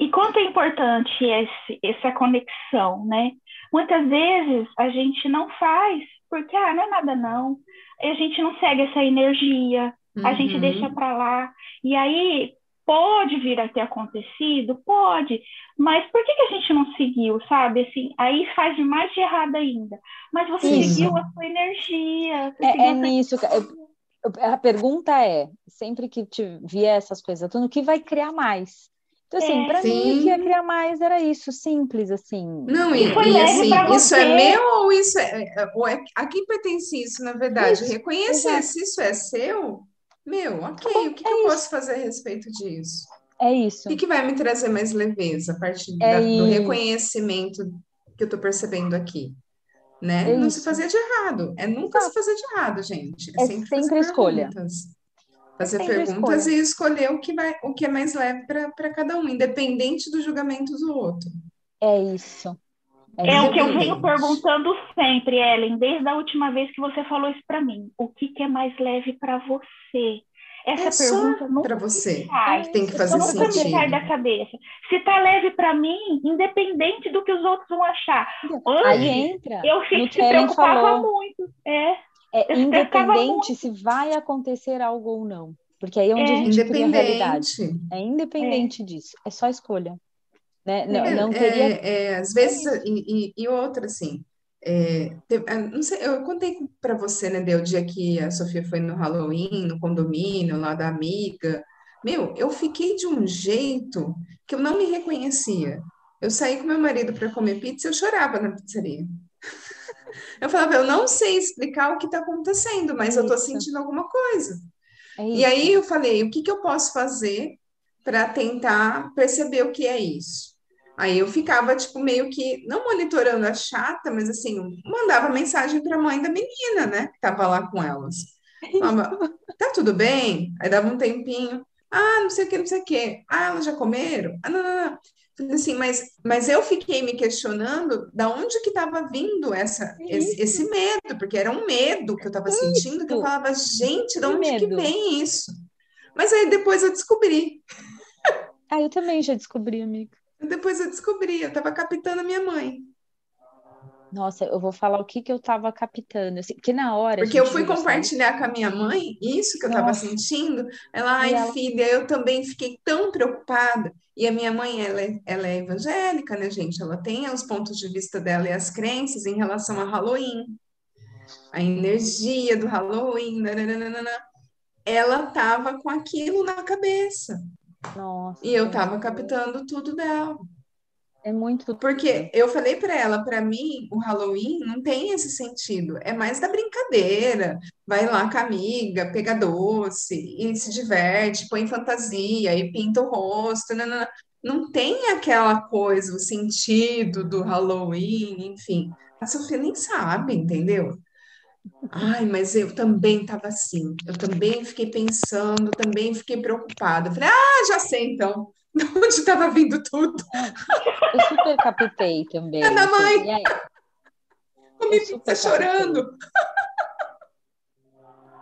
E quanto é importante esse, essa conexão, né? Muitas vezes a gente não faz porque, ah, não é nada não. A gente não segue essa energia, uhum. a gente uhum. deixa para lá. E aí pode vir a ter acontecido, pode, mas por que, que a gente não seguiu, sabe? Assim, aí faz mais de errado ainda. Mas você Isso. seguiu a sua energia. É, é nisso. A pergunta é, sempre que te vier essas coisas, tudo, o que vai criar mais? Então, assim, é, para mim, o que ia criar mais era isso, simples, assim. Não, e, e assim, isso é meu ou isso é, é, ou é. A quem pertence isso, na verdade? Isso, Reconhecer exato. se isso é seu, meu, ok, o que, é que eu posso fazer a respeito disso? É isso. O que, que vai me trazer mais leveza a partir é da, do reconhecimento que eu estou percebendo aqui? né? É não se fazer de errado. É nunca Exato. se fazer de errado, gente. É, é sempre, sempre escolha. Perguntas. Fazer é perguntas escolha. e escolher o que, vai, o que é mais leve para cada um, independente do julgamento do outro. É isso. É, é o que eu venho perguntando sempre, Ellen, desde a última vez que você falou isso para mim. O que, que é mais leve para você? Essa é pergunta para você sai. tem que fazer sentido. sai da cabeça. Se tá leve para mim, independente do que os outros vão achar. Aí entra. Eu se preocupava falou. muito. É. É independente se vai acontecer algo ou não. Porque aí é onde é. a gente cria a realidade. É independente é. disso. É só escolha. Né? Não, é, não teria... É, é, às vezes, e, e, e outra, assim, é, ah, não sei, eu contei para você, né, Deu, o dia que a Sofia foi no Halloween, no condomínio lá da amiga. Meu, eu fiquei de um jeito que eu não me reconhecia. Eu saí com meu marido para comer pizza, eu chorava na pizzaria. Eu falava, eu não sei explicar o que está acontecendo, mas é eu estou sentindo alguma coisa. É e aí eu falei, o que, que eu posso fazer para tentar perceber o que é isso. Aí eu ficava, tipo, meio que, não monitorando a chata, mas assim, mandava mensagem para a mãe da menina, né, que estava lá com elas. Falava, tá tudo bem? Aí dava um tempinho. Ah, não sei o que, não sei o que. Ah, elas já comeram? Ah, não, não, não. Assim, mas, mas eu fiquei me questionando da onde que estava vindo essa, esse, esse, medo, porque era um medo que eu estava sentindo, que eu falava, gente, de onde que vem isso? Mas aí depois eu descobri. Ah, eu também já descobri, amiga. Depois eu descobri, eu estava captando a minha mãe. Nossa, eu vou falar o que que eu estava captando, assim, porque na hora. Porque eu fui compartilhar com a minha mãe isso que eu estava sentindo. Ela, ai, ela... filha, eu também fiquei tão preocupada. E a minha mãe, ela é, ela é evangélica, né, gente? Ela tem os pontos de vista dela e as crenças em relação a Halloween, a energia do Halloween, nananana. ela estava com aquilo na cabeça. Nossa, e eu estava captando tudo dela. É muito. Porque eu falei para ela, para mim, o Halloween não tem esse sentido. É mais da brincadeira. Vai lá com a amiga, pega doce e se diverte, põe fantasia e pinta o rosto. Não, não, não tem aquela coisa, o sentido do Halloween, enfim. A Sofia nem sabe, entendeu? Ai, mas eu também estava assim. Eu também fiquei pensando, também fiquei preocupada. falei, ah, já sei então. De onde estava vindo tudo? Eu super captei também. É da mãe! Aí, Comi tá chorando.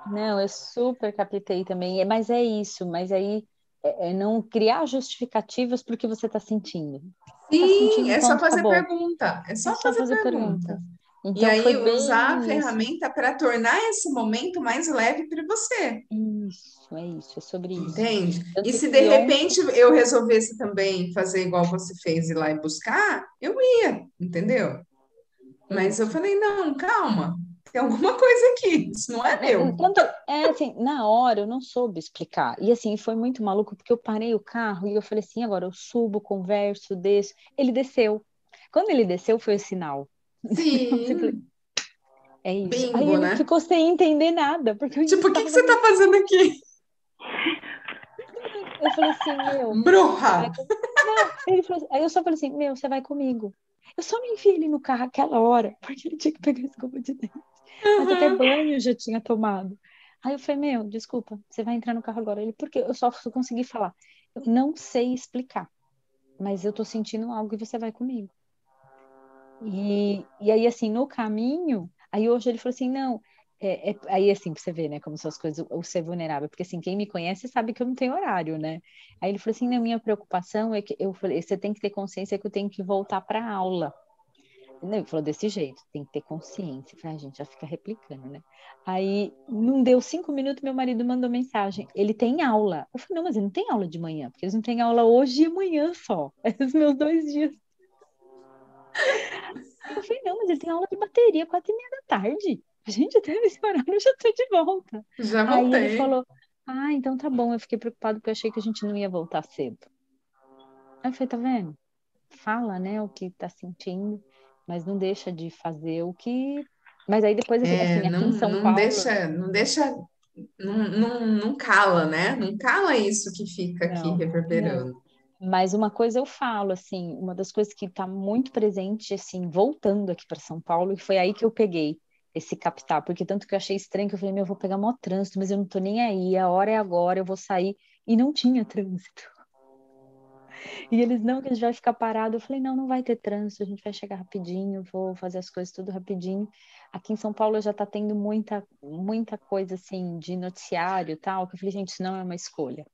Não, eu super captei também. Mas é isso, mas aí é, é não criar justificativas para o que você está sentindo. Sim, tá sentindo, é só fazer acabou. pergunta. É só, é só fazer, fazer pergunta. pergunta. Então, e aí usar a ferramenta para tornar esse momento mais leve para você. Isso, é isso, é sobre isso. Entende? Tanto e se de repente ontem... eu resolvesse também fazer igual você fez, ir lá e buscar, eu ia, entendeu? Mas eu falei, não, calma, tem alguma coisa aqui, isso não é meu. Tanto, é assim, na hora eu não soube explicar. E assim, foi muito maluco, porque eu parei o carro e eu falei assim, agora eu subo, converso, desço. Ele desceu. Quando ele desceu, foi o sinal. Sim. É isso. Bingo, Aí ele né? ficou sem entender nada. Porque tipo, o que, que você tá fazendo aqui? Eu falei assim, meu. Bruxa! Ele falou, assim, aí eu só falei assim, meu, você vai comigo. Eu só não enfiei ele no carro aquela hora, porque ele tinha que pegar a escova de dente. Uhum. Mas até banho eu já tinha tomado. Aí eu falei, meu, desculpa, você vai entrar no carro agora. Ele, porque eu só consegui falar. Eu não sei explicar, mas eu tô sentindo algo e você vai comigo. E, e aí, assim, no caminho, aí hoje ele falou assim, não, é, é, aí assim, pra você ver, né, como são as coisas, o, ser vulnerável, porque assim, quem me conhece sabe que eu não tenho horário, né? Aí ele falou assim, na minha preocupação é que, eu falei, você tem que ter consciência que eu tenho que voltar para aula. Ele falou desse jeito, tem que ter consciência. Eu falei, a gente já fica replicando, né? Aí, não deu cinco minutos, meu marido mandou mensagem. Ele tem aula. Eu falei, não, mas ele não tem aula de manhã, porque eles não têm aula hoje e amanhã só. Esses os meus dois dias eu falei, não, mas ele tem aula de bateria quatro e meia da tarde. Gente, até esse horário eu já tô de volta. Já voltei. Aí ele falou, ah, então tá bom. Eu fiquei preocupado porque eu achei que a gente não ia voltar cedo. Aí eu falei, tá vendo? Fala, né, o que tá sentindo, mas não deixa de fazer o que... Mas aí depois, assim, é, assim não, aqui em São não Paulo... Deixa, não deixa... Não, não, não cala, né? Não cala isso que fica aqui não, reverberando. Não. Mas uma coisa eu falo, assim, uma das coisas que está muito presente, assim, voltando aqui para São Paulo, e foi aí que eu peguei esse captar, porque tanto que eu achei estranho que eu falei, meu, eu vou pegar mó trânsito, mas eu não tô nem aí, a hora é agora, eu vou sair, e não tinha trânsito. E eles, não, que a gente vai ficar parado. Eu falei, não, não vai ter trânsito, a gente vai chegar rapidinho, vou fazer as coisas tudo rapidinho. Aqui em São Paulo já tá tendo muita, muita coisa, assim, de noticiário e tal, que eu falei, gente, isso não é uma escolha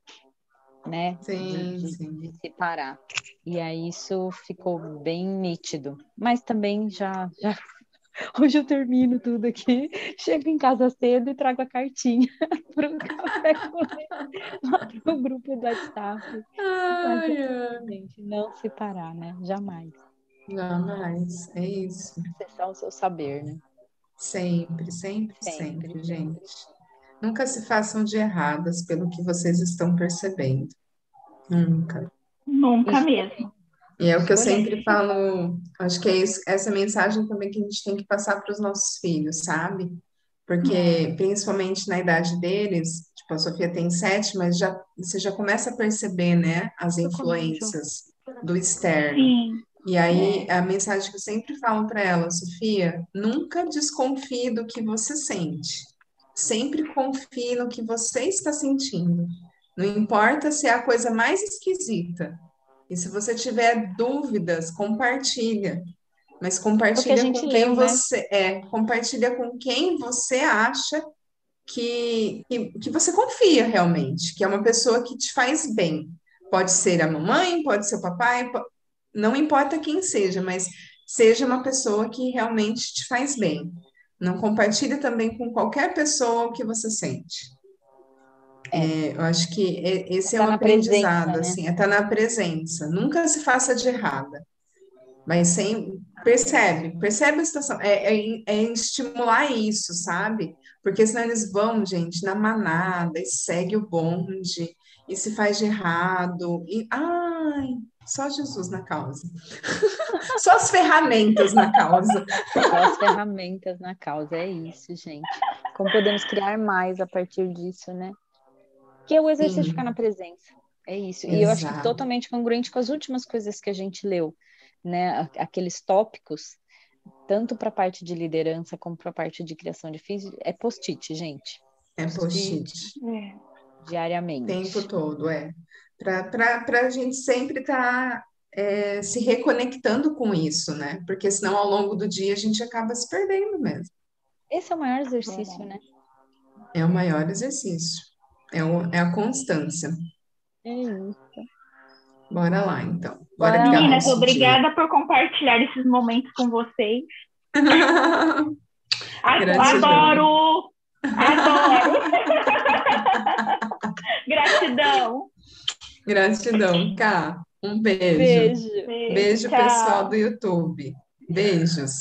né? Sim, de, sim. de separar. E aí isso ficou bem nítido. Mas também já, já hoje eu termino tudo aqui, chego em casa cedo e trago a cartinha para o café com lá para o grupo do WhatsApp. Ai, ai. Gente, não separar, né? Jamais. Jamais, é isso. Acessar o seu saber, né? Sempre, sempre, sempre, sempre gente. Nunca se façam de erradas pelo que vocês estão percebendo. Nunca. Nunca mesmo. E é o que eu sempre falo, acho que é isso, essa mensagem também que a gente tem que passar para os nossos filhos, sabe? Porque, principalmente na idade deles, Tipo, a Sofia tem sete, mas já, você já começa a perceber, né, as influências do externo. Sim. E aí, a mensagem que eu sempre falo para ela, Sofia, nunca desconfie do que você sente. Sempre confie no que você está sentindo. Não importa se é a coisa mais esquisita. E se você tiver dúvidas, compartilha. Mas compartilha com quem leu, né? você né? é, compartilha com quem você acha que, que, que você confia realmente, que é uma pessoa que te faz bem. Pode ser a mamãe, pode ser o papai, não importa quem seja, mas seja uma pessoa que realmente te faz bem. Não compartilhe também com qualquer pessoa o que você sente. É, eu acho que esse é tá um aprendizado, presença, né? assim, é estar tá na presença. Nunca se faça de errada. Mas sem. Percebe, percebe a situação. É, é, é, estimular isso, sabe? Porque senão eles vão, gente, na manada e segue o bonde e se faz de errado. E, ai, só Jesus na causa. só as ferramentas na causa. Só as ferramentas na causa, é isso, gente. Como podemos criar mais a partir disso, né? Que é o exercício de ficar na presença. É isso. Exato. E eu acho que totalmente congruente com as últimas coisas que a gente leu né, aqueles tópicos, tanto para a parte de liderança como para a parte de criação de fins, é post-it, gente. É post-it. É. Diariamente. O tempo todo, é. Para a gente sempre estar tá, é, se reconectando com isso, né? Porque senão ao longo do dia a gente acaba se perdendo mesmo. Esse é o maior exercício, é. né? É o maior exercício. É, o, é a constância. É isso. Bora lá, então. Bora Meninas, obrigada dia. por compartilhar esses momentos com vocês. adoro! Adoro! Gratidão. Gratidão, Cá. Um beijo. Beijo. Beijo, Beijo pessoal do YouTube. Beijos.